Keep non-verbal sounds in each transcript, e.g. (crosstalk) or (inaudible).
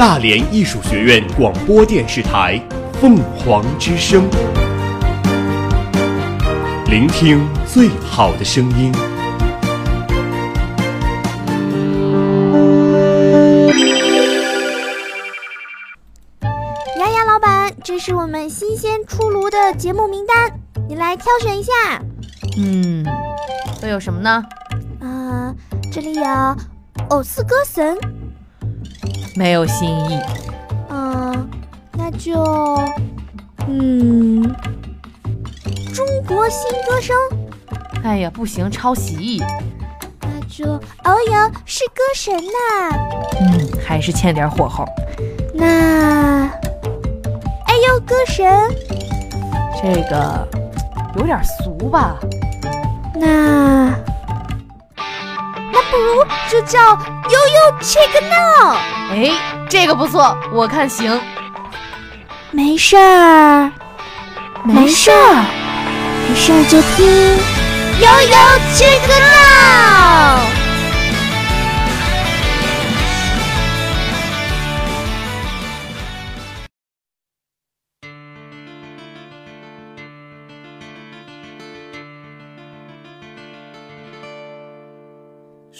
大连艺术学院广播电视台凤凰之声，聆听最好的声音。丫丫老板，这是我们新鲜出炉的节目名单，你来挑选一下。嗯，都有什么呢？啊、这里有偶似歌神，没有新意。嗯、那就，嗯，中国新歌声，哎呀，不行，抄袭。那就，哦哟，是歌神呐、嗯，还是欠点火候。那，哎呦，歌神，这个有点俗吧？那，如就叫悠悠 check now。哎，这个不错，我看行。没事儿，没事儿，没事儿就听悠悠 check now。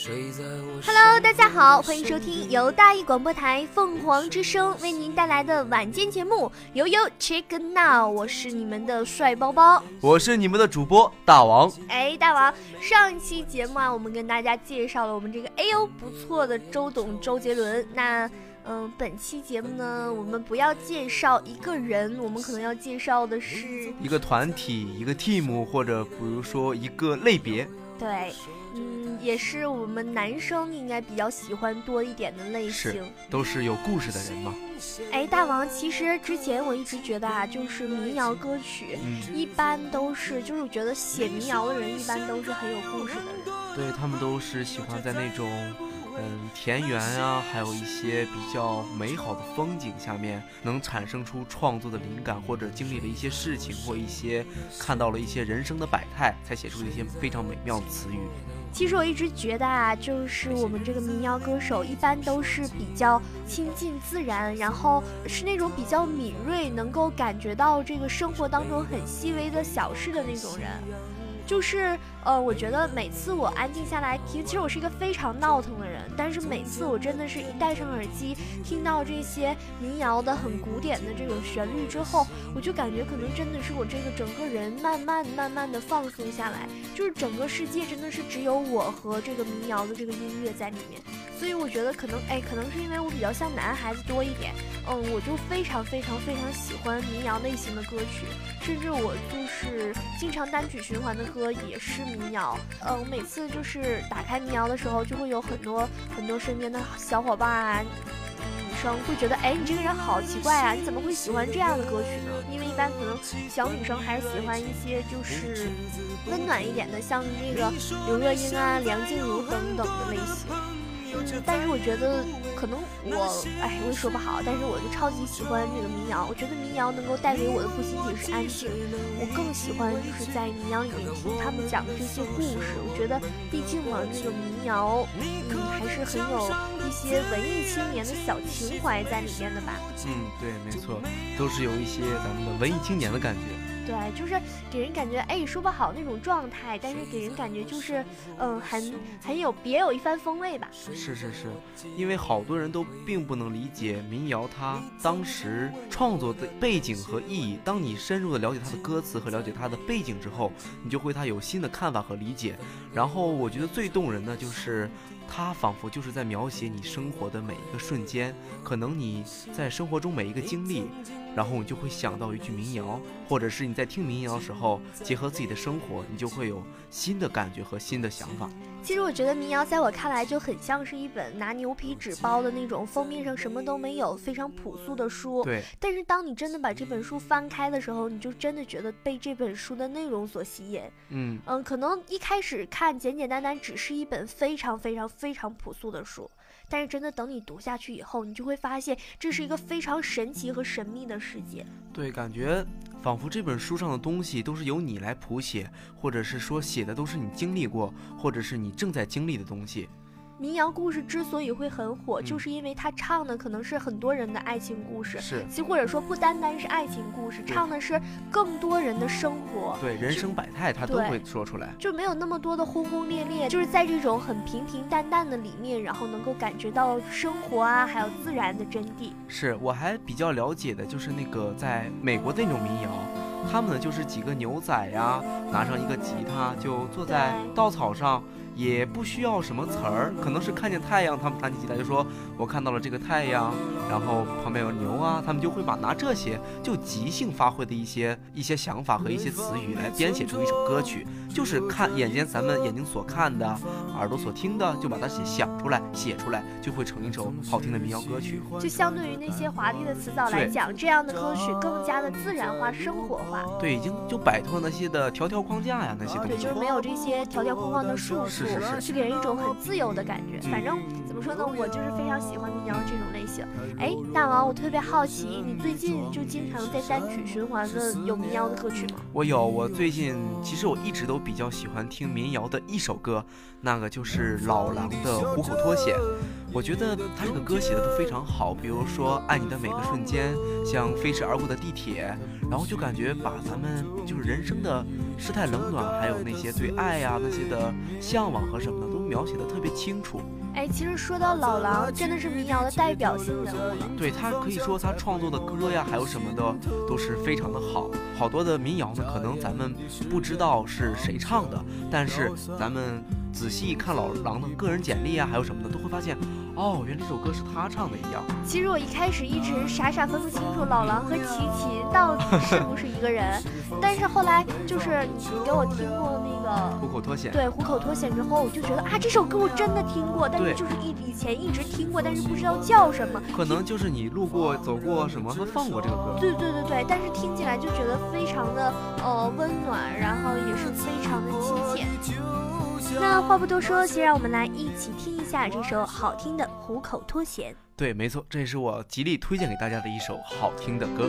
Hello，大家好，欢迎收听由大艺广播台凤凰之声为您带来的晚间节目《悠悠 Check Now》，我是你们的帅包包。我是你们的主播大王。哎，大王，上一期节目啊，我们跟大家介绍了我们这个哎呦不错的周董周杰伦。那嗯，本期节目呢，我们不要介绍一个人，我们可能要介绍的是一个团体、一个 team，或者比如说一个类别。对，嗯，也是我们男生应该比较喜欢多一点的类是型。都是有故事的人嘛。哎，大王，其实之前我一直觉得啊，就是民谣歌曲嗯，一般都是，就是我觉得写民谣的人一般都是很有故事的人。对他们都是喜欢在那种嗯田园啊，还有一些比较美好的风景下面，能产生出创作的灵感，或者经历了一些事情，或一些看到了一些人生的百态，才写出一些非常美妙的词语。其实我一直觉得啊，就是我们这个民谣歌手一般都是比较亲近自然，然后是那种比较敏锐，能够感觉到这个生活当中很细微的小事的那种人。就是呃，我觉得每次我安静下来听，其实我是一个非常闹腾的人，但是每次我真的是一戴上耳机，听到这些民谣的很古典的这种旋律之后，我就感觉可能真的是我这个整个人慢慢慢慢的放松下来，就是整个世界真的是只有我和这个民谣的这个音乐在里面，所以我觉得可能哎，可能是因为我比较像男孩子多一点，嗯，我就非常非常非常喜欢民谣类型的歌曲，甚至我就是经常单曲循环的歌也是民谣，嗯，我每次就是打开民谣的时候，就会有很多很多身边的小伙伴啊。女生会觉得，哎，你这个人好奇怪啊，你怎么会喜欢这样的歌曲呢？因为一般可能小女生还是喜欢一些就是温暖一点的，像那个刘若英啊、梁静茹等等的类型。嗯，但是我觉得可能我，哎，我也说不好，但是我就超级喜欢这个民谣。我觉得民谣能够带给我的不仅仅是安静，我更喜欢就是在民谣里面听他们讲的这些故事。我觉得，毕竟嘛，这个民谣，嗯，还是很有一些文艺青年的小情怀在里面的吧。嗯，对，没错，都是有一些咱们的文艺青年的感觉。对，就是给人感觉哎说不好那种状态，但是给人感觉就是嗯很很有别有一番风味吧。是是是，因为好多人都并不能理解民谣它当时创作的背景和意义。当你深入的了解它的歌词和了解它的背景之后，你就会它有新的看法和理解。然后我觉得最动人的就是。它仿佛就是在描写你生活的每一个瞬间，可能你在生活中每一个经历，然后你就会想到一句民谣，或者是你在听民谣的时候，结合自己的生活，你就会有新的感觉和新的想法。其实我觉得民谣在我看来就很像是一本拿牛皮纸包的那种，封面上什么都没有，非常朴素的书。对，但是当你真的把这本书翻开的时候，你就真的觉得被这本书的内容所吸引。嗯，嗯，可能一开始看简简单单只是一本非常非常非常朴素的书，但是真的等你读下去以后，你就会发现这是一个非常神奇和神秘的世界。对，感觉仿佛这本书上的东西都是由你来谱写，或者是说写的都是你经历过，或者是你正在经历的东西。民谣故事之所以会很火，嗯就是因为他唱的可能是很多人的爱情故事，是其或者说不单单是爱情故事，唱的是更多人的生活。对人生百态，他都会说出来。就没有那么多的轰轰烈烈，就是在这种很平平淡淡的里面，然后能够感觉到生活啊，还有自然的真谛。是我还比较了解的，就是那个在美国的那种民谣，他们呢就是几个牛仔呀，拿上一个吉他，就坐在稻草上，也不需要什么词儿，可能是看见太阳，他们弹起吉他就说：“我看到了这个太阳。”然后旁边有牛啊，他们就会把拿这些就即兴发挥的一些一些想法和一些词语来编写出一首歌曲，就是看眼前咱们眼睛所看的，耳朵所听的，就把它写想出来，写出来，就会成一首好听的民谣歌曲。就相对于那些华丽的词藻来讲，这样的歌曲更加的自然化、生活化。对，已经就摆脱了那些的条条框架呀，那些东对，西就是。没有这些条条框框的束是是缚，是去给人一种很自由的感觉。反正么说呢，我就是非常喜欢民谣这种类型。哎，大王，我特别好奇，你最近就经常在单曲循环的有民谣的歌曲吗？我有，我最近其实我一直都比较喜欢听民谣的一首歌，那个就是老狼的《虎口脱险》。我觉得他这个歌写的都非常好，比如说《爱你的每个瞬间》，像飞驰而过的地铁，然后就感觉把咱们就是人生的世态冷暖，还有那些对爱呀、那些的向往和什么的，都描写的特别清楚。哎，其实说到老狼，真的是民谣的代表性人物了。对他可以说他创作的歌呀，还有什么的都是非常的好。好多的民谣呢，可能咱们不知道是谁唱的，但是咱们仔细看老狼的个人简历啊，还有什么的，都会发现，哦，原来这首歌是他唱的一样。其实我一开始一直傻傻分不清楚老狼和齐秦到底是不是一个人，(laughs) 但是后来就是你你给我听过那个。虎口脱险，对虎口脱险之后，我就觉得啊，这首歌我真的听过，但是就是一以前一直听过，但是不知道叫什么。可能就是你路过、走过什么他放过这个歌。对对对对，但是听起来就觉得非常的呃温暖，然后也是非常的亲切。那话不多说，先让我们来一起听一下这首好听的《虎口脱险》。对，没错，这也是我极力推荐给大家的一首好听的歌。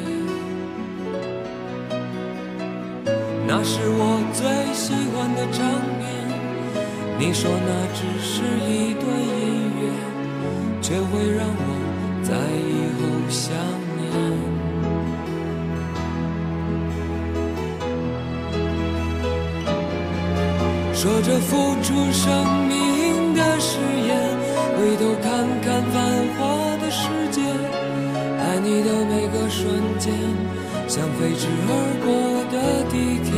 那是我最喜欢的场面。你说那只是一段音乐，却会让我在以后想念。说着付出生命的誓言。回头看看繁华的世界，爱你的每个瞬间，像飞驰而过的地铁。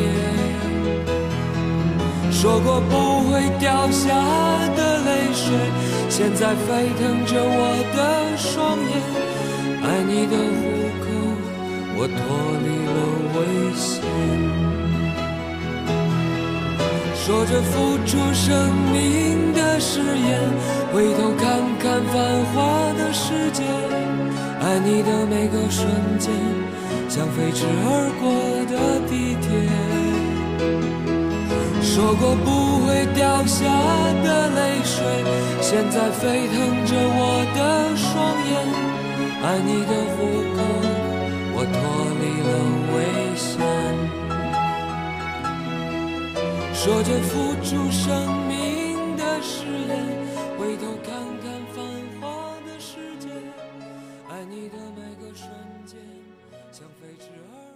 说过不会掉下的泪水，现在沸腾着我的双眼。爱你的虎口，我脱离了危险。说着付出生命的誓言，回头看看繁华的世界，爱你的每个瞬间，像飞驰而过的地铁。说过不会掉下的泪水，现在沸腾着我的双眼，爱你的虎口，我脱离了危险。说着付出生命的誓言，回头看看繁华的世界，爱你的每个瞬间，像飞驰而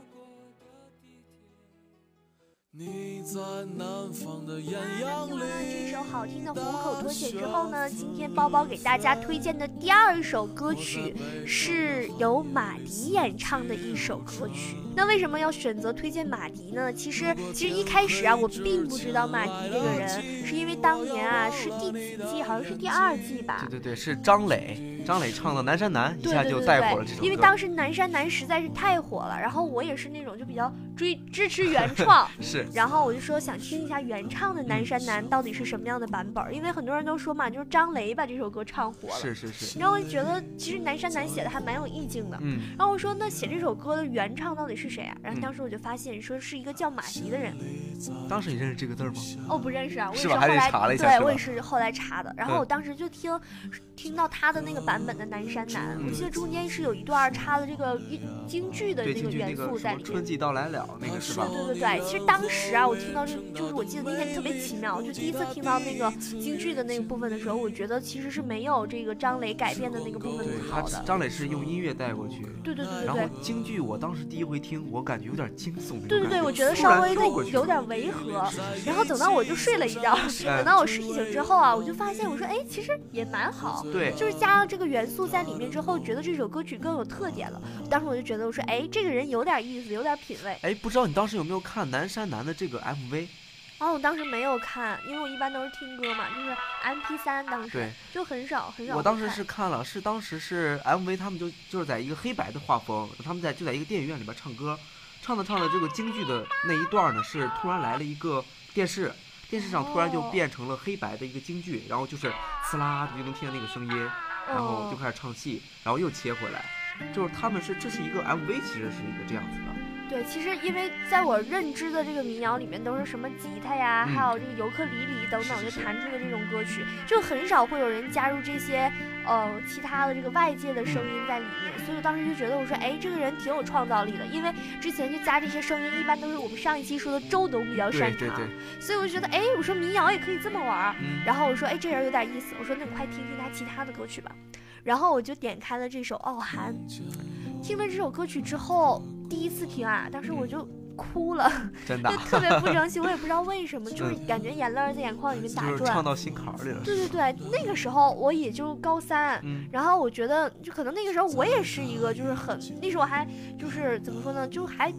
你在南方的艳阳里。这首好听的虎口脱险之后呢，今天包包给大家推荐的第二首歌曲是由马迪演唱的一首歌曲。那为什么要选择推荐马迪呢？其实，其实一开始啊，我并不知道马迪这个人，是因为当年啊是第几季，好像是第二季吧。对对对，是张磊，张磊唱的《南山南》，一下就带火了这首歌。因为当时《南山南》实在是太火了，然后我也是那种就比较追支持原创，(laughs) 是。然后我就说想听一下原唱的《南山南》到底是什么样的版本，因为很多人都说嘛，就是张雷把这首歌唱火了。是是是。然后我就觉得其实《南山南》写的还蛮有意境的。嗯。然后我说那写这首歌的原唱到底是谁啊？然后当时我就发现说是一个叫马迪的人。当时你认识这个字吗？哦，不认识啊，我也是后来对，我也是后来查的。然后我当时就听听到他的那个版本的《南山南》，我记得中间是有一段插的这个京剧的那个元素在里面。春季到来了，那个是吧？对对对，其实当时啊，我听到这就是我记得那天特别奇妙，就第一次听到那个京剧的那个部分的时候，我觉得其实是没有这个张磊改编的那个部分好的。张磊是用音乐带过去。对对对对。然后京剧，我当时第一回听，我感觉有点惊悚。对对对，我觉得稍微的有点违和。然后等到我就睡了一觉，等到我睡醒之后啊，我就发现我说哎，其实也蛮好。对。就是加上这个元素在里面之后，觉得这首歌曲更有特点了。当时我就觉得我说哎，这个人有点意思，有点品味。哎，不知道你当时有没有看《南山南》的这个 MV？哦，我当时没有看，因为我一般都是听歌嘛，就是 M P 三，当时就很少很少。我当时是看了，是当时是 M V，他们就就是在一个黑白的画风，他们在就在一个电影院里边唱歌，唱着唱着这个京剧的那一段呢，是突然来了一个电视，电视上突然就变成了黑白的一个京剧，然后就是呲啦就能听见那个声音，然后就开始唱戏，然后又切回来，就是他们是这是一个 M V，其实是一个这样子的。对，其实因为在我认知的这个民谣里面，都是什么吉他呀，还有这个尤克里里等等，就弹出的这种歌曲，就很少会有人加入这些呃其他的这个外界的声音在里面。所以我当时就觉得，我说，哎，这个人挺有创造力的，因为之前就加这些声音，一般都是我们上一期说的周董比较擅长。对对对。所以我就觉得，哎，我说民谣也可以这么玩儿。然后我说，哎，这人有点意思。我说，那你快听听他其他的歌曲吧。然后我就点开了这首《傲寒》，听了这首歌曲之后。第一次听啊，当时我就哭了，(laughs) 真的，就特别不 (laughs) 争气。我也不知道为什么，就是感觉眼泪在眼眶里面打转，唱到心坎里了。对对对，那个时候我也就高三，然后我觉得就可能那个时候我也是一个就是很那时候还就是怎么说呢，就还。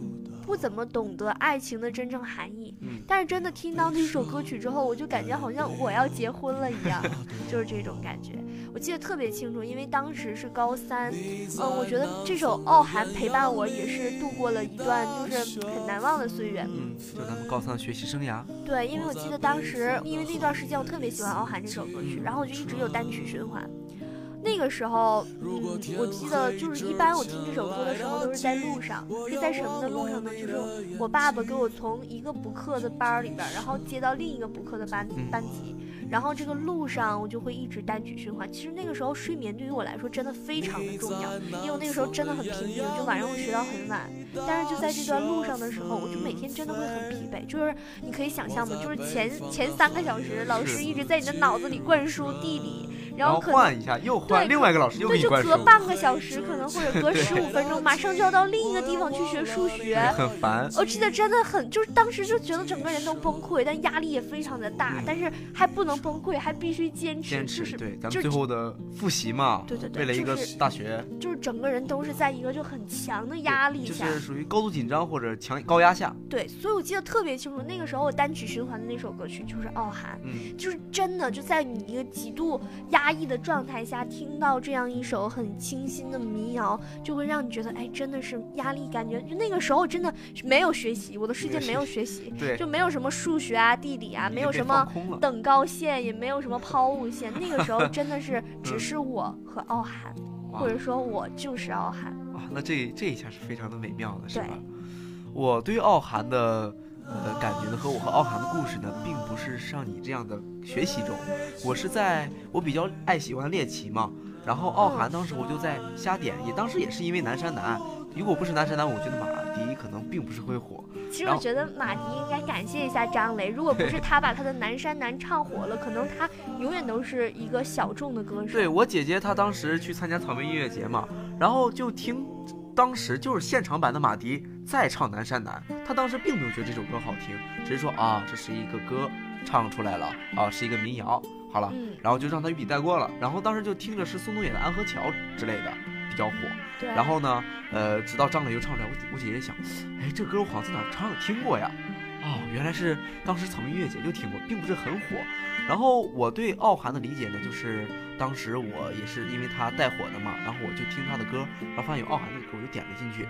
不怎么懂得爱情的真正含义。嗯但是真的听到那首歌曲之后，我就感觉好像我要结婚了一样，(laughs) 就是这种感觉。我记得特别清楚，因为当时是高三，嗯，我觉得这首《傲寒》陪伴我也是度过了一段就是很难忘的岁月。嗯，就咱们高三的学习生涯。对，因为我记得当时，因为那段时间我特别喜欢《傲寒》这首歌曲，然后我就一直有单曲循环。那个时候，嗯，我记得就是一般我听这首歌的时候都是在路上，是在什么的路上呢？就是我爸爸给我从一个补课的班儿里边儿，然后接到另一个补课的班嗯班级，然后这个路上我就会一直单曲循环。其实那个时候睡眠对于我来说真的非常的重要，因为我那个时候真的很拼命，就晚上会学到很晚。但是就在这段路上的时候，我就每天真的会很疲惫，就是你可以想象吗，就是前前三个小时老师一直在你的脑子里灌输地理，然后换一下，又换对另外一个老师对，就隔半个小时，可能或者隔对十五分钟，马上就要到另一个地方去学数学。很烦。我记得真的很，就是当时就觉得整个人都崩溃，但压力也非常的大，嗯但是还不能崩溃，还必须坚持，坚就是持对，咱们最后的复习嘛，对对对为了一个是大学，就是整个人都是在一个就很强的压力就下，是属于高度紧张或者强高压下。对，所以我记得特别清楚，那个时候我单曲循环的那首歌曲就是《傲寒》。嗯，就是真的就在你一个极度压抑的状态下，听到这样一首很清新的民谣，就会让你觉得，哎，真的是压力感觉。就那个时候真的没有学习，我的世界没有学习，对，就没有什么数学啊、地理啊，没有什么。等高线，也没有什么抛物线。那个时候真的是 (laughs) 只是我和傲寒，或者说我就是傲寒。啊，那这这一下是非常的美妙的，是对吧？我对傲寒的呃感觉呢，和我和傲寒的故事呢，并不是像你这样的学习中，我是在我比较爱喜欢猎奇嘛，然后傲寒当时我就在瞎点，也当时也是因为南山南，如果不是南山南，我觉得马迪可能并不是会火，其实我觉得马迪应该感谢一下张雷，如果不是他把他的《南山南》唱火了，可能他永远都是一个小众的歌手。对我姐姐她当时去参加草莓音乐节嘛，然后就听，当时就是现场版的马迪在唱《南山南》，他当时并没有觉得这首歌好听，只是说啊这是一个歌唱出来了啊是一个民谣，好了，嗯，然后就让他一笔带过了，然后当时就听着是宋冬野的《安河桥》之类的比较火，然后呢，呃，直到张磊又唱出来，我我姐姐想，哎这歌我好像在哪儿唱听过呀，哦原来是当时草莓音乐节就听过，并不是很火。然后我对傲寒的理解呢，就是当时我也是因为他带火的嘛，然后我就听他的歌，然后发现有傲寒这个歌，我就点了进去。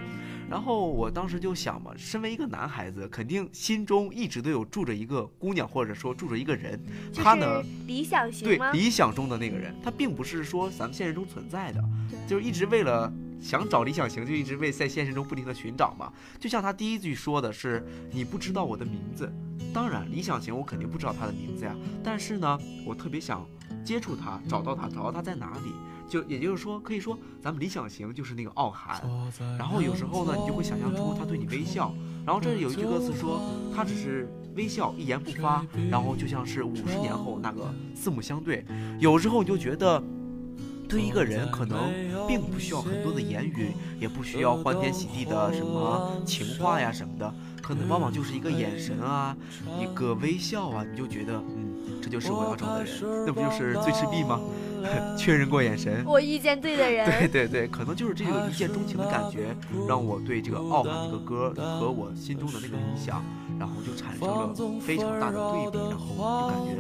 然后我当时就想嘛，身为一个男孩子，肯定心中一直都有住着一个姑娘，或者说住着一个人，就他呢是理想型对？理想中的那个人，他并不是说咱们现实中存在的，就是一直为了想找理想型，就一直为在现实中不停的寻找嘛。就像他第一句说的是“你不知道我的名字”，当然理想型我肯定不知道他的名字呀，但是呢，我特别想接触他，找到他，找到他在哪里。就也就是说，可以说咱们理想型就是那个傲寒。然后有时候呢，你就会想象出他对你微笑，然后这里有一句歌词说，他只是微笑，一言不发，然后就像是五十年后那个四目相对。有时候你就觉得，对一个人可能并不需要很多的言语，也不需要欢天喜地的什么情话呀什么的，可能往往就是一个眼神啊，一个微笑啊，你就觉得，嗯，这就是我要找的人，那不就是最赤壁吗？(laughs) 确认过眼神。我遇见对的人。对对对，可能就是这个一见钟情的感觉，让我对这个傲寒这个歌和我心中的那个理想，然后就产生了非常大的对比，然后就感觉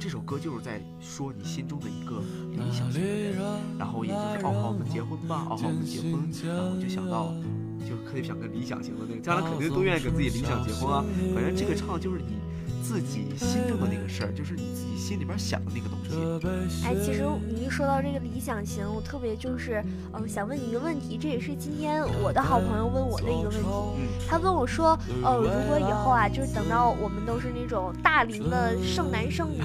这首歌就是在说你心中的一个理想型的人，然后也就是哦好我们结婚吧，哦好我们结婚，然后就想到。就特别想跟理想型的那个，将来肯定都愿意跟自己理想结婚啊。反正这个唱就是你自己心中的那个事儿，就是你自己心里边想的那个东西。哎，其实你一说到这个理想型，我特别就是，嗯、想问你一个问题，这也是今天我的好朋友问我的一个问题。嗯他问我说，呃，如果以后啊，就是等到我们都是那种大龄的剩男剩女，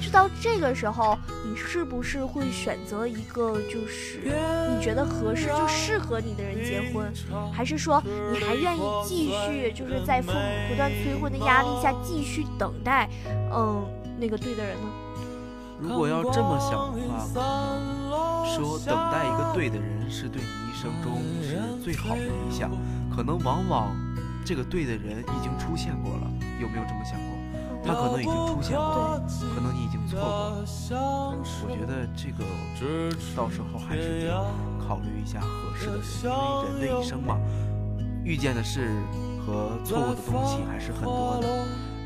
就到这个时候，你是不是会选择一个就是你觉得合适、就适合你的人结婚，还是说你还愿意继续就是在父母不断催婚的压力下继续等待，嗯，那个对的人呢？如果要这么想的话，可能说等待一个对的人是对你一生中是最好的理想，可能往往这个对的人已经出现过了，有没有这么想过？他可能已经出现过，可能你已经错过了。我觉得这个到时候还是得考虑一下合适的人，因为人的一生嘛，遇见的事和错过的东西还是很多的，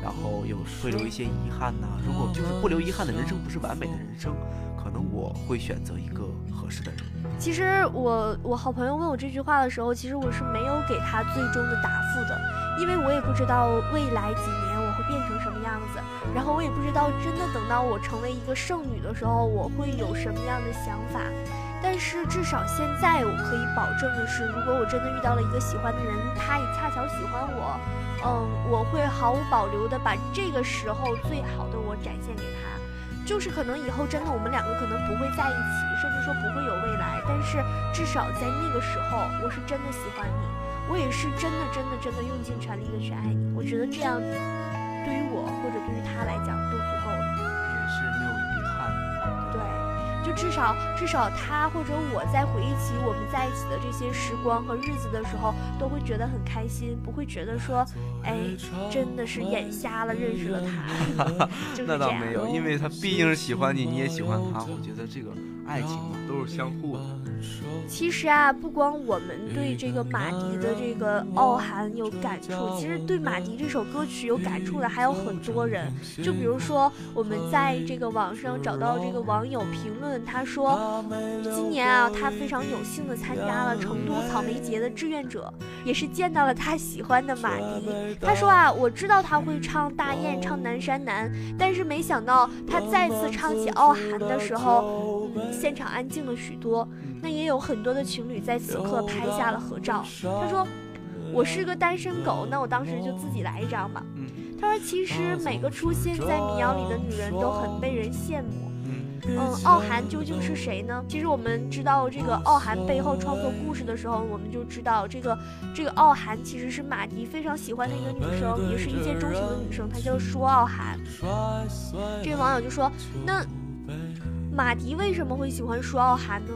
然后有会留一些遗憾呐、如果就是不留遗憾的人生不是完美的人生，可能我会选择一个合适的人。其实我我好朋友问我这句话的时候，其实我是没有给他最终的答复的，因为我也不知道未来几年我会变成什么样子，然后我也不知道真的等到我成为一个剩女的时候，我会有什么样的想法。但是至少现在我可以保证的是，如果我真的遇到了一个喜欢的人，他也恰巧喜欢我，嗯，我会毫无保留的把这个时候最好的我展现给他。就是可能以后真的我们两个可能不会在一起，甚至说不会有未来，但是至少在那个时候，我是真的喜欢你，我也是真的真的真的用尽全力的去爱你。我觉得这样对于我或者对于他来讲都足至少至少他或者我在回忆起我们在一起的这些时光和日子的时候，都会觉得很开心，不会觉得说，哎，真的是眼瞎了认识了他，(laughs) 就是那这样。倒没有，因为他毕竟是喜欢你，你也喜欢他，我觉得这个爱情嘛都是相互的。其实啊，不光我们对这个马迪的这个傲寒有感触，其实对马迪这首歌曲有感触的还有很多人。就比如说，我们在这个网上找到这个网友评论，他说，今年啊，他非常有幸的参加了成都草莓节的志愿者，也是见到了他喜欢的马迪。他说啊，我知道他会唱大雁，唱南山南，但是没想到他再次唱起傲寒的时候，现场安静了许多。那也有很多的情侣在此刻拍下了合照。他说：“我是个单身狗，那我当时就自己来一张吧。”嗯他说：“其实每个出现在民谣里的女人都很被人羡慕。嗯嗯，傲寒究竟是谁呢？其实我们知道这个傲寒背后创作故事的时候，我们就知道这个这个傲寒其实是马迪非常喜欢的一个女生，也是一见钟情的女生，她叫舒傲寒。这位网友就说：“那马迪为什么会喜欢舒傲寒呢？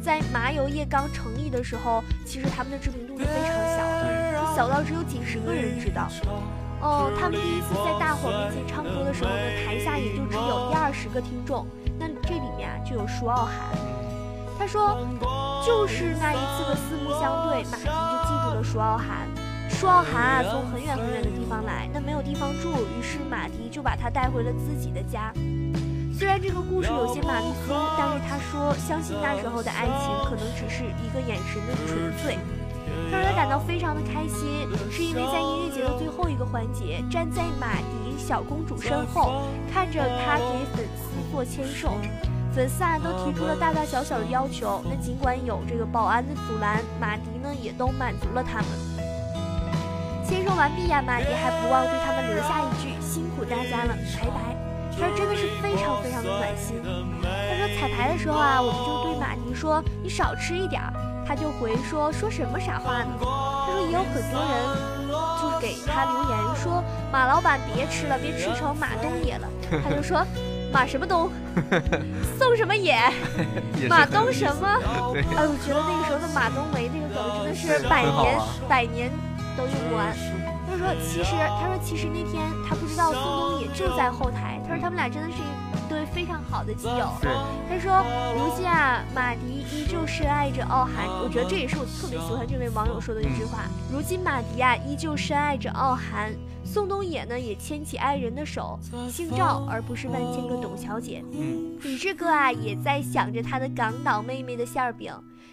在麻油业刚成立的时候，其实他们的知名度是非常小的，小到只有几十个人知道。哦，他们第一次在大伙面前唱歌的时候呢，台下也就只有一二十个听众，那这里面啊就有舒傲寒。他说，就是那一次的四目相对，马迪就记住了舒傲寒。舒傲寒啊，从很远很远的地方来，那没有地方住，于是马迪就把他带回了自己的家。虽然这个故事有些玛丽苏，但是他说相信那时候的爱情可能只是一个眼神的纯粹。他说他感到非常的开心，是因为在音乐节的最后一个环节，站在马迪小公主身后，看着他给粉丝做签售。粉丝啊都提出了大大小小的要求，那尽管有这个保安的阻拦，马迪呢也都满足了他们。签售完毕呀、马迪还不忘对他们留下一句：“辛苦大家了，拜拜。”他说真的是非常非常的暖心。他说彩排的时候啊，我们就对马宁说：“你少吃一点儿。”他就回说：“说什么傻话呢？”他说也有很多人就是给他留言说：“马老板别吃了，别吃成马东野了。”他就说：“马什么东？送什么野？(laughs) 马东什么？”对，哎，我觉得那个时候的马冬梅那个梗真的是百年百年都用不完。他说其实他说其实那天他不知道宋冬野就在后台，他说他们俩真的是一对非常好的基友。对，他说如今啊，马迪依旧深爱着傲寒，我觉得这也是我特别喜欢这位网友说的一句话。如今马迪啊依旧深爱着傲寒，宋冬野呢也牵起爱人的手，姓赵而不是万千个董小姐。嗯，李志哥啊，也在想着他的港岛妹妹的馅儿饼，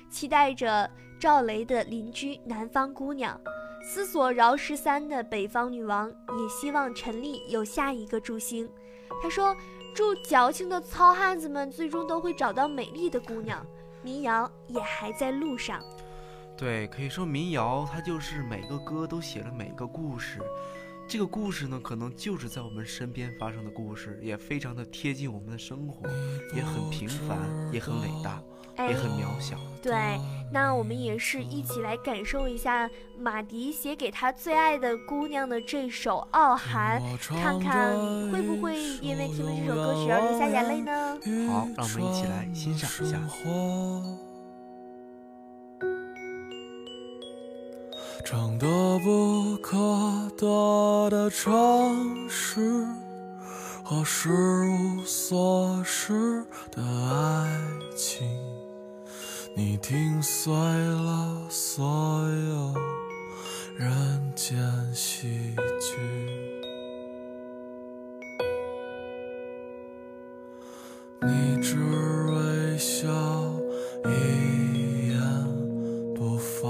期待着赵雷的邻居南方姑娘，思索饶十三的北方女王，也希望陈丽有下一个祝星。他说，祝矫情的糙汉子们最终都会找到美丽的姑娘，民谣也还在路上。对，可以说民谣它就是每个歌都写了每个故事。这个故事呢，可能就是在我们身边发生的故事，也非常的贴近我们的生活，也很平凡，也很伟大，哎也很渺小。对，那我们也是一起来感受一下马迪写给他最爱的姑娘的这首《傲寒》，看看会不会因为听了这首歌曲而流下眼泪呢？好，让我们一起来欣赏一下。长得不可得的城市和失无所失的爱情，你听碎了所有人间喜剧。你只微笑，一言不发。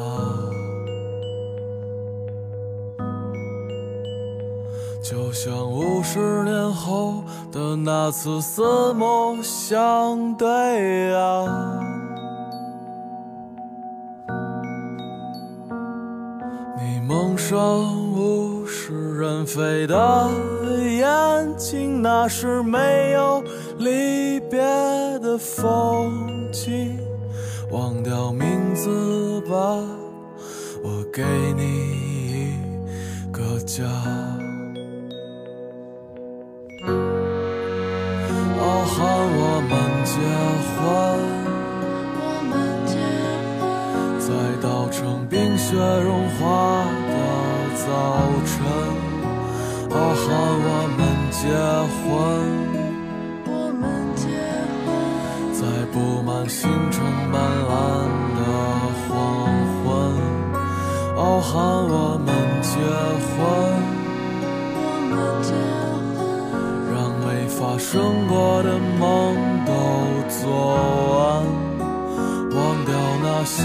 就像五十年后的那次四目相对星辰斑斓的黄昏。傲寒我们结婚，我们结婚，让没发生过的梦都做完，忘掉那些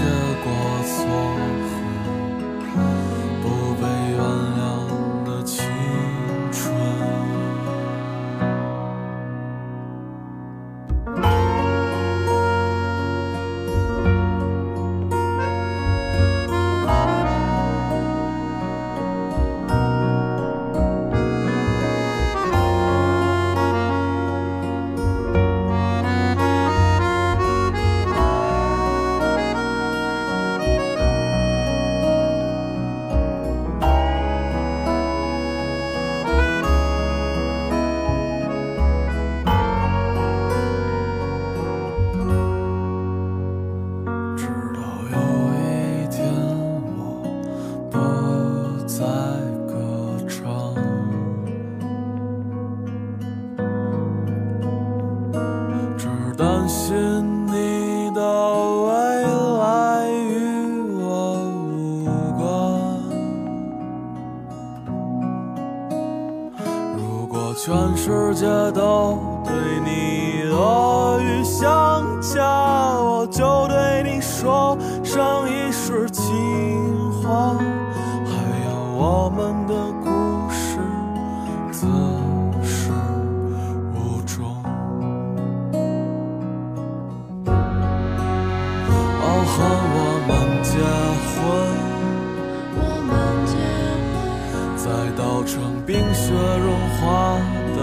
在稻城冰雪融化的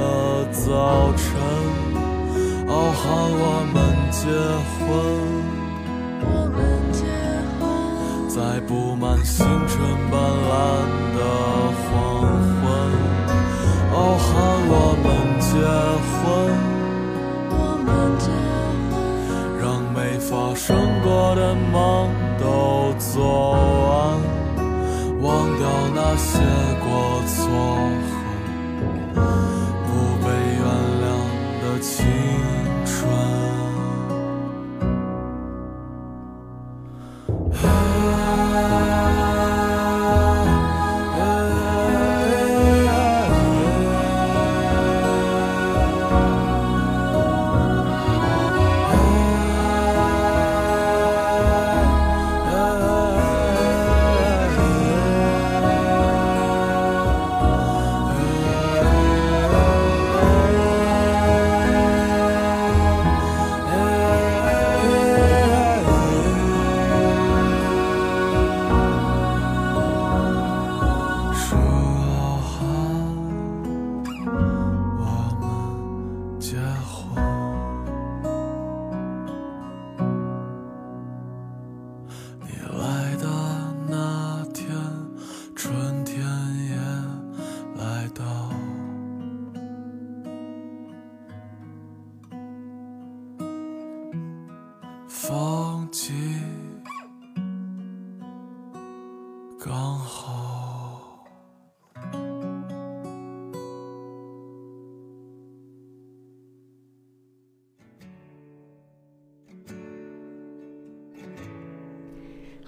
早晨，傲寒我们结婚，我们结婚，在布满星辰斑斓的黄昏，傲寒我们结婚，我们结婚，让没发生过的梦都做完，忘掉那些过错和不被原谅的情。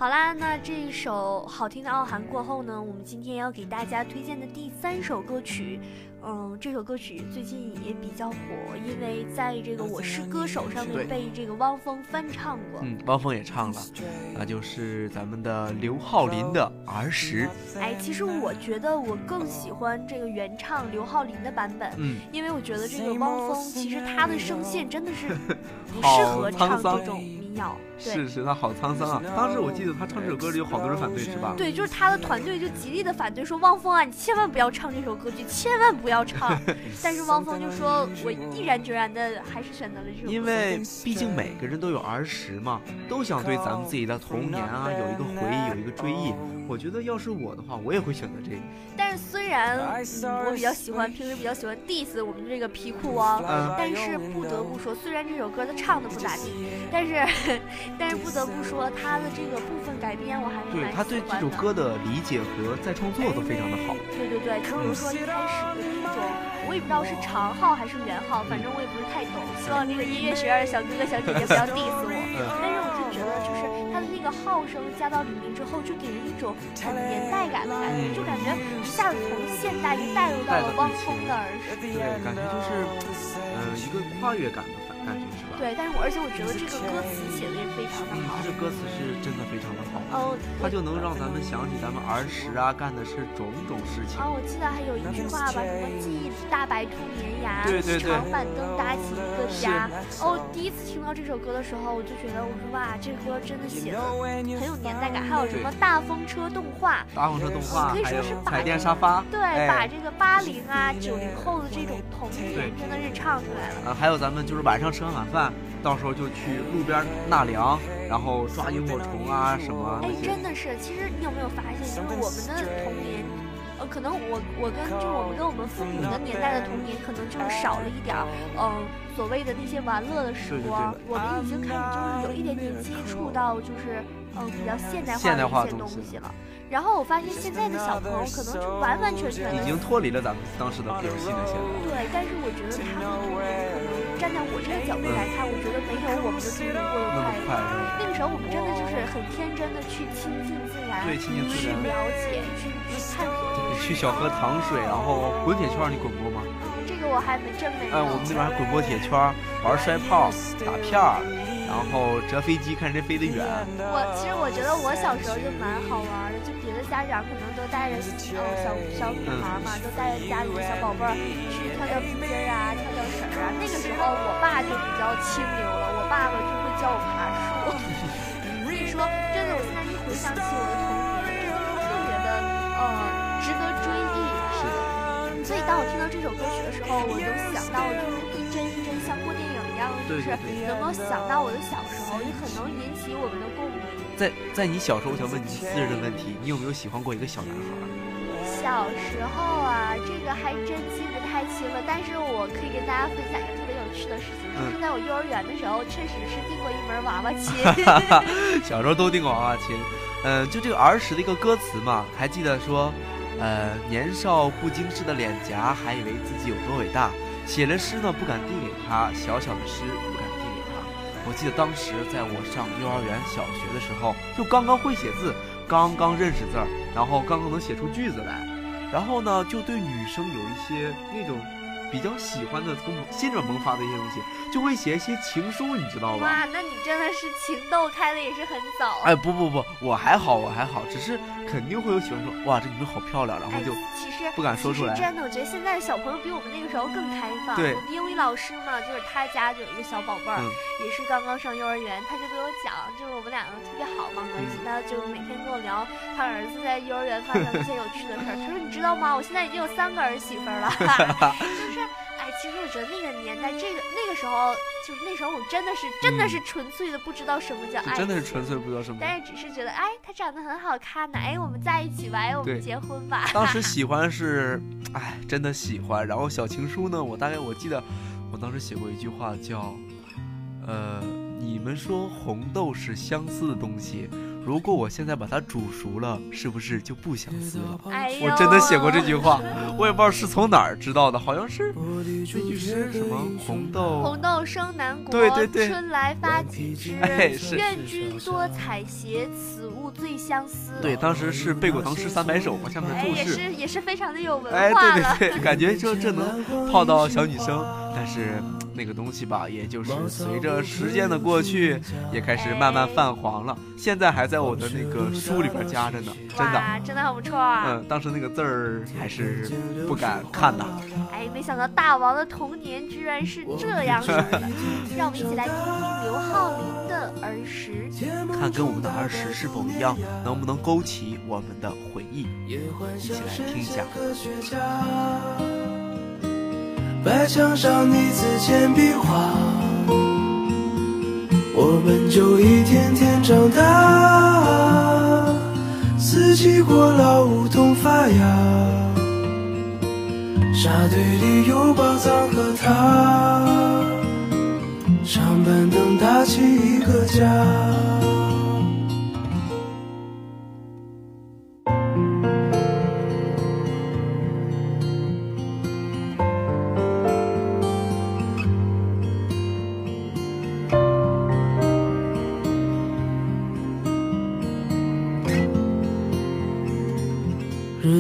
好啦，那这一首好听的《傲寒》过后呢，我们今天要给大家推荐的第三首歌曲，嗯，这首歌曲最近也比较火，因为在这个《我是歌手》上对面被这个汪峰翻唱过。嗯，汪峰也唱了，那就是咱们的刘浩林的《儿时》。哎，其实我觉得我更喜欢这个原唱刘浩林的版本，嗯，因为我觉得这个汪峰其实他的声线真的是不适合唱这种民谣。对是是，他好沧桑啊！当时我记得他唱这首歌时有好多人反对，是吧？对，就是他的团队就极力的反对，说汪峰啊，你千万不要唱这首歌曲，千万不要唱。(laughs) 但是汪峰就说，我毅然决然的还是选择了这首歌。因为毕竟每个人都有儿时嘛，都想对咱们自己的童年啊有一个回忆，有一个追忆。我觉得要是我的话，我也会选择这个。但是虽然、嗯、我比较喜欢，平时比较喜欢 diss 我们这个皮裤汪，嗯但是不得不说，虽然这首歌他唱的不咋地，但是但是不得不说他的这个部分改编我还是蛮对他对喜欢的。这首歌的理解和再创作都非常的好。对对对，就比如说一开始的那种，我也不知道是长号还是圆号，反正我也不是太懂。希望这个音乐学院的小哥哥小姐姐不要 diss 我。但是我就觉得，就是他的那个号声加到里面之后，就给人一种很年代感的感觉，就感觉一下子从现代就带入到了汪峰的儿时。对，感觉就是，呃，一个跨越感吧？对，但是我而且我觉得这个歌词写的也非常的嗯，好他。这歌词是真的非常的好，哦，它就能让咱们想起咱们儿时啊干的是种种事情。啊，我记得还有一句话吧，什么记忆大白兔绵牙，对对对长板凳搭起一个家。哦，第一次听到这首歌的时候，我就觉得，我说哇，这歌真的写的很有年代感。还有什么大风车动画，大风车动画，可以说是把彩电沙发，对，哎把这个八零啊、九零后的这种童年真的是唱出来了。啊，还有咱们就是晚上吃完晚饭，到时候就去路边纳凉，然后抓萤火虫啊什么哎。真的是，其实你有没有发现，就是我们的童年，呃，可能我我跟就我们跟我们父母的年代的童年，可能就是少了一点儿，嗯、所谓的那些玩乐的时光。对我们已经开始就是有一点点接触到，就是嗯、比较现代化的一些东东西西了。然后我发现现在的小朋友可能就完完全全的已经脱离了咱们当时的游戏了，现在。对，但是我觉得他们童年可能站在我这个角度来看，我觉得没有我们的童年过得那么快乐。那个时候我们真的就是很天真的去亲近自然，对亲近自去了解，去去探索。去小河淌水，然后滚铁圈，你滚过吗？这个我还没真没有。哎，我们那边还滚过铁圈，玩摔炮、打片儿，然后折飞机，看谁飞得远。我其实我觉得我小时候就蛮好玩的，就别的家长可能都带着呃小小女孩嘛，都带着家里的小宝贝儿去跳跳皮筋儿啊，跳跳绳啊。那个时候我爸就比较清流了，我爸爸就会教我爬树。所以说，真的，我现在一回想起我的童年，真的是特别的呃值得追忆。是的，所以当我听到这首歌曲的时候，我就想到就是一帧一帧像过样，就是能够想到我的小时候，也很能引起我们的共鸣。在在你小时候，我想问你私人的问题，你有没有喜欢过一个小男孩？小时候啊，这个还真记不太清了，但是我可以跟大家分享一个特别有趣的事情，就是在我幼儿园的时候，确实是订过一门娃娃亲。(laughs) (laughs) 小时候都订过娃娃亲，嗯、就这个儿时的一个歌词嘛，还记得说，呃，年少不经事的脸颊，还以为自己有多伟大，写了诗呢不敢递给他，小小的诗不敢递给他。我记得当时在我上幼儿园、小学的时候，就刚刚会写字，刚刚认识字儿，然后刚刚能写出句子来，然后呢，就对女生有一些那种比较喜欢的，从心里萌发的一些东西，就会写一些情书，你知道吧？哇，那你真的是情窦开的也是很早。哎，不不不，我还好，我还好，只是肯定会有喜欢说，哇，这女生好漂亮，然后哎就，其实不敢说出来真的，我觉得现在的小朋友比我们那个时候更开放。对我们英语老师嘛，就是他家就有一个小宝贝儿，嗯也是刚刚上幼儿园，他就跟我讲，就是我们两个特别好嘛关系，嗯他就每天跟我聊他儿子在幼儿园发生的一些有趣的事儿。他说你知道吗？我现在已经有三个儿媳妇儿了，(laughs) 就是。哎，其实我觉得那个年代，这个那个时候，就是那时候我真的是真的是纯粹的不知道什么叫爱真的是纯粹不知道什么。但是只是觉得，哎，他长得很好看呢，哎，我们在一起吧，哎，我们结婚吧。当时 (laughs) 喜欢是，哎，真的喜欢。然后小情书呢，我大概我记得，我当时写过一句话叫，呃，你们说红豆是相似的东西，如果我现在把它煮熟了，是不是就不相思了？哎呦，我真的写过这句话，我也不知道是从哪儿知道的，好像是那句诗什么红豆红豆生南国，对对对春来发几枝。哎是愿君多采撷，此物最相思。对，当时是背过唐诗三百首嘛，下面的哎，注释。也是也是非常的有文哎，化了。对对对，感觉就这能泡到小女生，但是那个东西吧，也就是随着时间的过去，也开始慢慢泛黄了。现在还在我的那个书里边夹着呢，真的。哇，真的很不错啊！嗯，当时那个字儿还是不敢看的。哎，没想到大王的童年居然是这样式的。(laughs) 让我们一起来听听刘浩林的儿时。看跟我们的儿时是否一样，能不能勾起我们的回忆？一起来听一下。白墙上你字简笔画，我们就一天天长大。四季过老，梧桐发芽，沙堆里有宝藏和他，长板凳搭起一个家。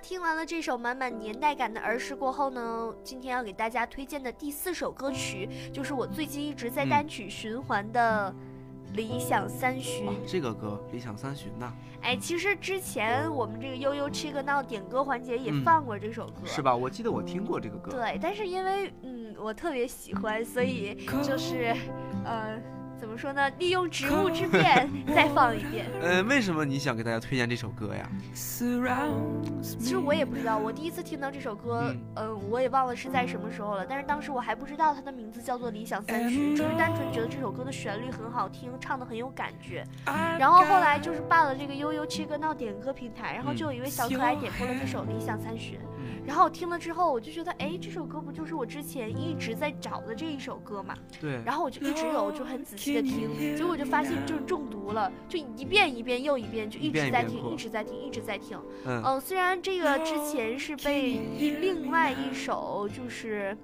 听完了这首满满年代感的儿时过后呢，今天要给大家推荐的第四首歌曲，就是我最近一直在嗯单曲循环的《理想三旬》哇，这个歌《理想三旬》呐，哎，其实之前我们这个悠悠吃个闹点歌环节也嗯放过这首歌，是？吧？我记得我听过这个歌。对，但是因为嗯我特别喜欢，所以就是呃怎么说呢？利用职务之 (laughs) 便再放一遍。呃，为什么你想给大家推荐这首歌呀？其实我也不知道，我第一次听到这首歌，嗯嗯、我也忘了是在什么时候了。但是当时我还不知道它的名字叫做《理想三十》，只是单纯觉得这首歌的旋律很好听，唱的很有感觉。然后后来就是办了这个悠悠切歌闹点歌平台，然后就有一位小可爱点播了这首《理想三十》。嗯然后我听了之后，我就觉得，哎，这首歌不就是我之前一直在找的这一首歌嘛？对，然后我就一直有就很仔细的听，结果我就发现就是中毒了，就一遍一遍又一遍，就一直在听，一直在听，一直在听。嗯，嗯，虽然这个之前是被另外一首就是。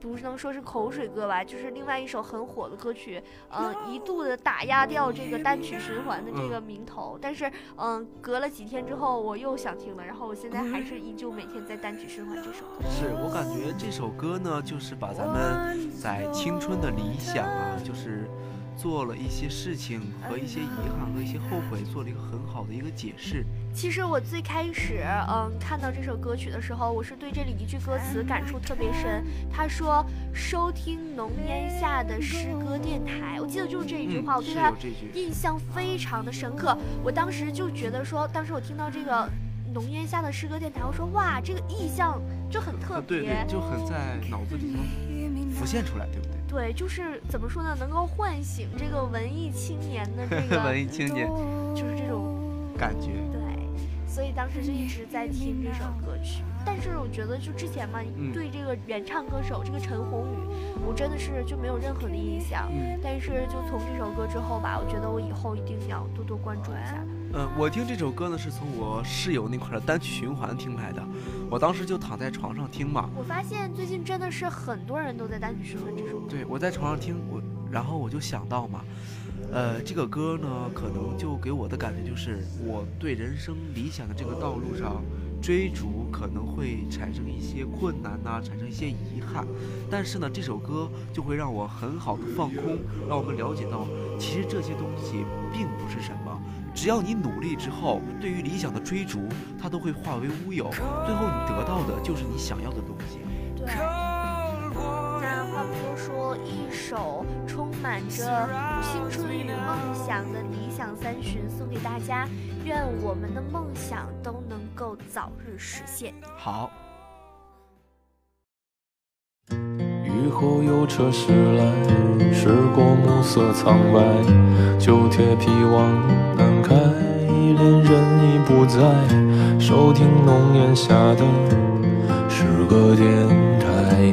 不是能说是口水歌吧，就是另外一首很火的歌曲，嗯、一度的打压掉这个单曲循环的这个名头。但是，嗯、隔了几天之后，我又想听了，然后我现在还是依旧每天在单曲循环这首歌。是我感觉这首歌呢，就是把咱们在青春的理想啊，就是做了一些事情和一些遗憾和一些后悔，做了一个很好的一个解释。其实我最开始，嗯，看到这首歌曲的时候，我是对这里一句歌词感触特别深。他说：“收听浓烟下的诗歌电台。”我记得就是这一句话，我嗯，对它是有这句。印象非常的深刻。我当时就觉得说，当时我听到这个浓烟下的诗歌电台，我说哇，这个意象就很特啊，别。对对，就很在脑子里头浮现出来，对不对？对就是怎么说呢，能够唤醒这个文艺青年的这个，(laughs) 文艺青年就是这种感觉。对，所以当时就一直在听这首歌曲。但是我觉得，就之前嘛，嗯对这个原唱歌手这个陈鸿宇，我真的是就没有任何的印象。嗯但是就从这首歌之后吧，我觉得我以后一定要多多关注一下。嗯，我听这首歌呢是从我室友那块儿的单曲循环听来的，我当时就躺在床上听嘛，我发现最近真的是很多人都在单曲循环这首歌。对我在床上听我，然后我就想到嘛，呃，这个歌呢可能就给我的感觉就是我对人生理想的这个道路上追逐可能会产生一些困难呐、产生一些遗憾，但是呢这首歌就会让我很好的放空，让我们了解到其实这些东西并不是什么。只要你努力之后，对于理想的追逐，它都会化为乌有，最后你得到的就是你想要的东西。对。一首充满着青春与梦想的理想三旬送给大家，愿我们的梦想都能够早日实现。好。雨后有车驶来，驶过暮色苍白，旧铁皮往南开，恋人已不在，收听浓烟下的诗歌电台，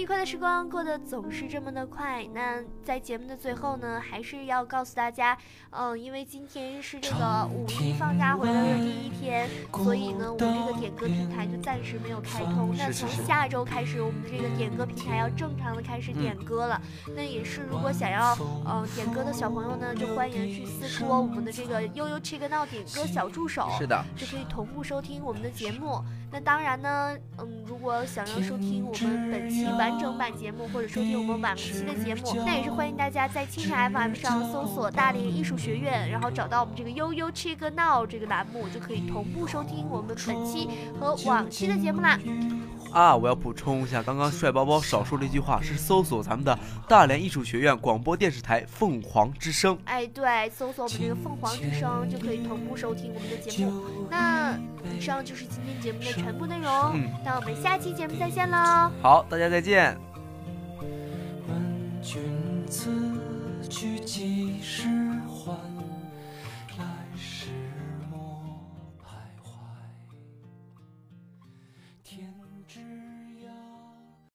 愉快的时光过得总是这么的快。那在节目的最后呢，还是要告诉大家，嗯、因为今天是这个五一放假回来的第一天，所以呢，我们这个点歌平台就暂时没有开通。那从下周开始，我们的这个点歌平台要正常的开始点歌了。那也是，如果想要嗯、点歌的小朋友呢，就欢迎去私戳我们的这个悠悠 Chick Now 点歌小助手。是的，就可以同步收听我们的节目。那当然呢，嗯，如果想要收听我们本期完完整版节目，或者收听我们往期的节目，那也是欢迎大家在蜻蜓 FM 上搜索“大连艺术学院”，然后找到我们这个悠悠 Chick Now 这个栏目，就可以同步收听我们本期和往期的节目啦。啊，我要补充一下，刚刚帅包包少说了一句话，是搜索咱们的大连艺术学院广播电视台凤凰之声。哎，对，搜索我们这个凤凰之声就可以同步收听我们的节目。那以上就是今天节目的全部内容，嗯那我们下期节目再见喽。好，大家再见。问君此去几时还？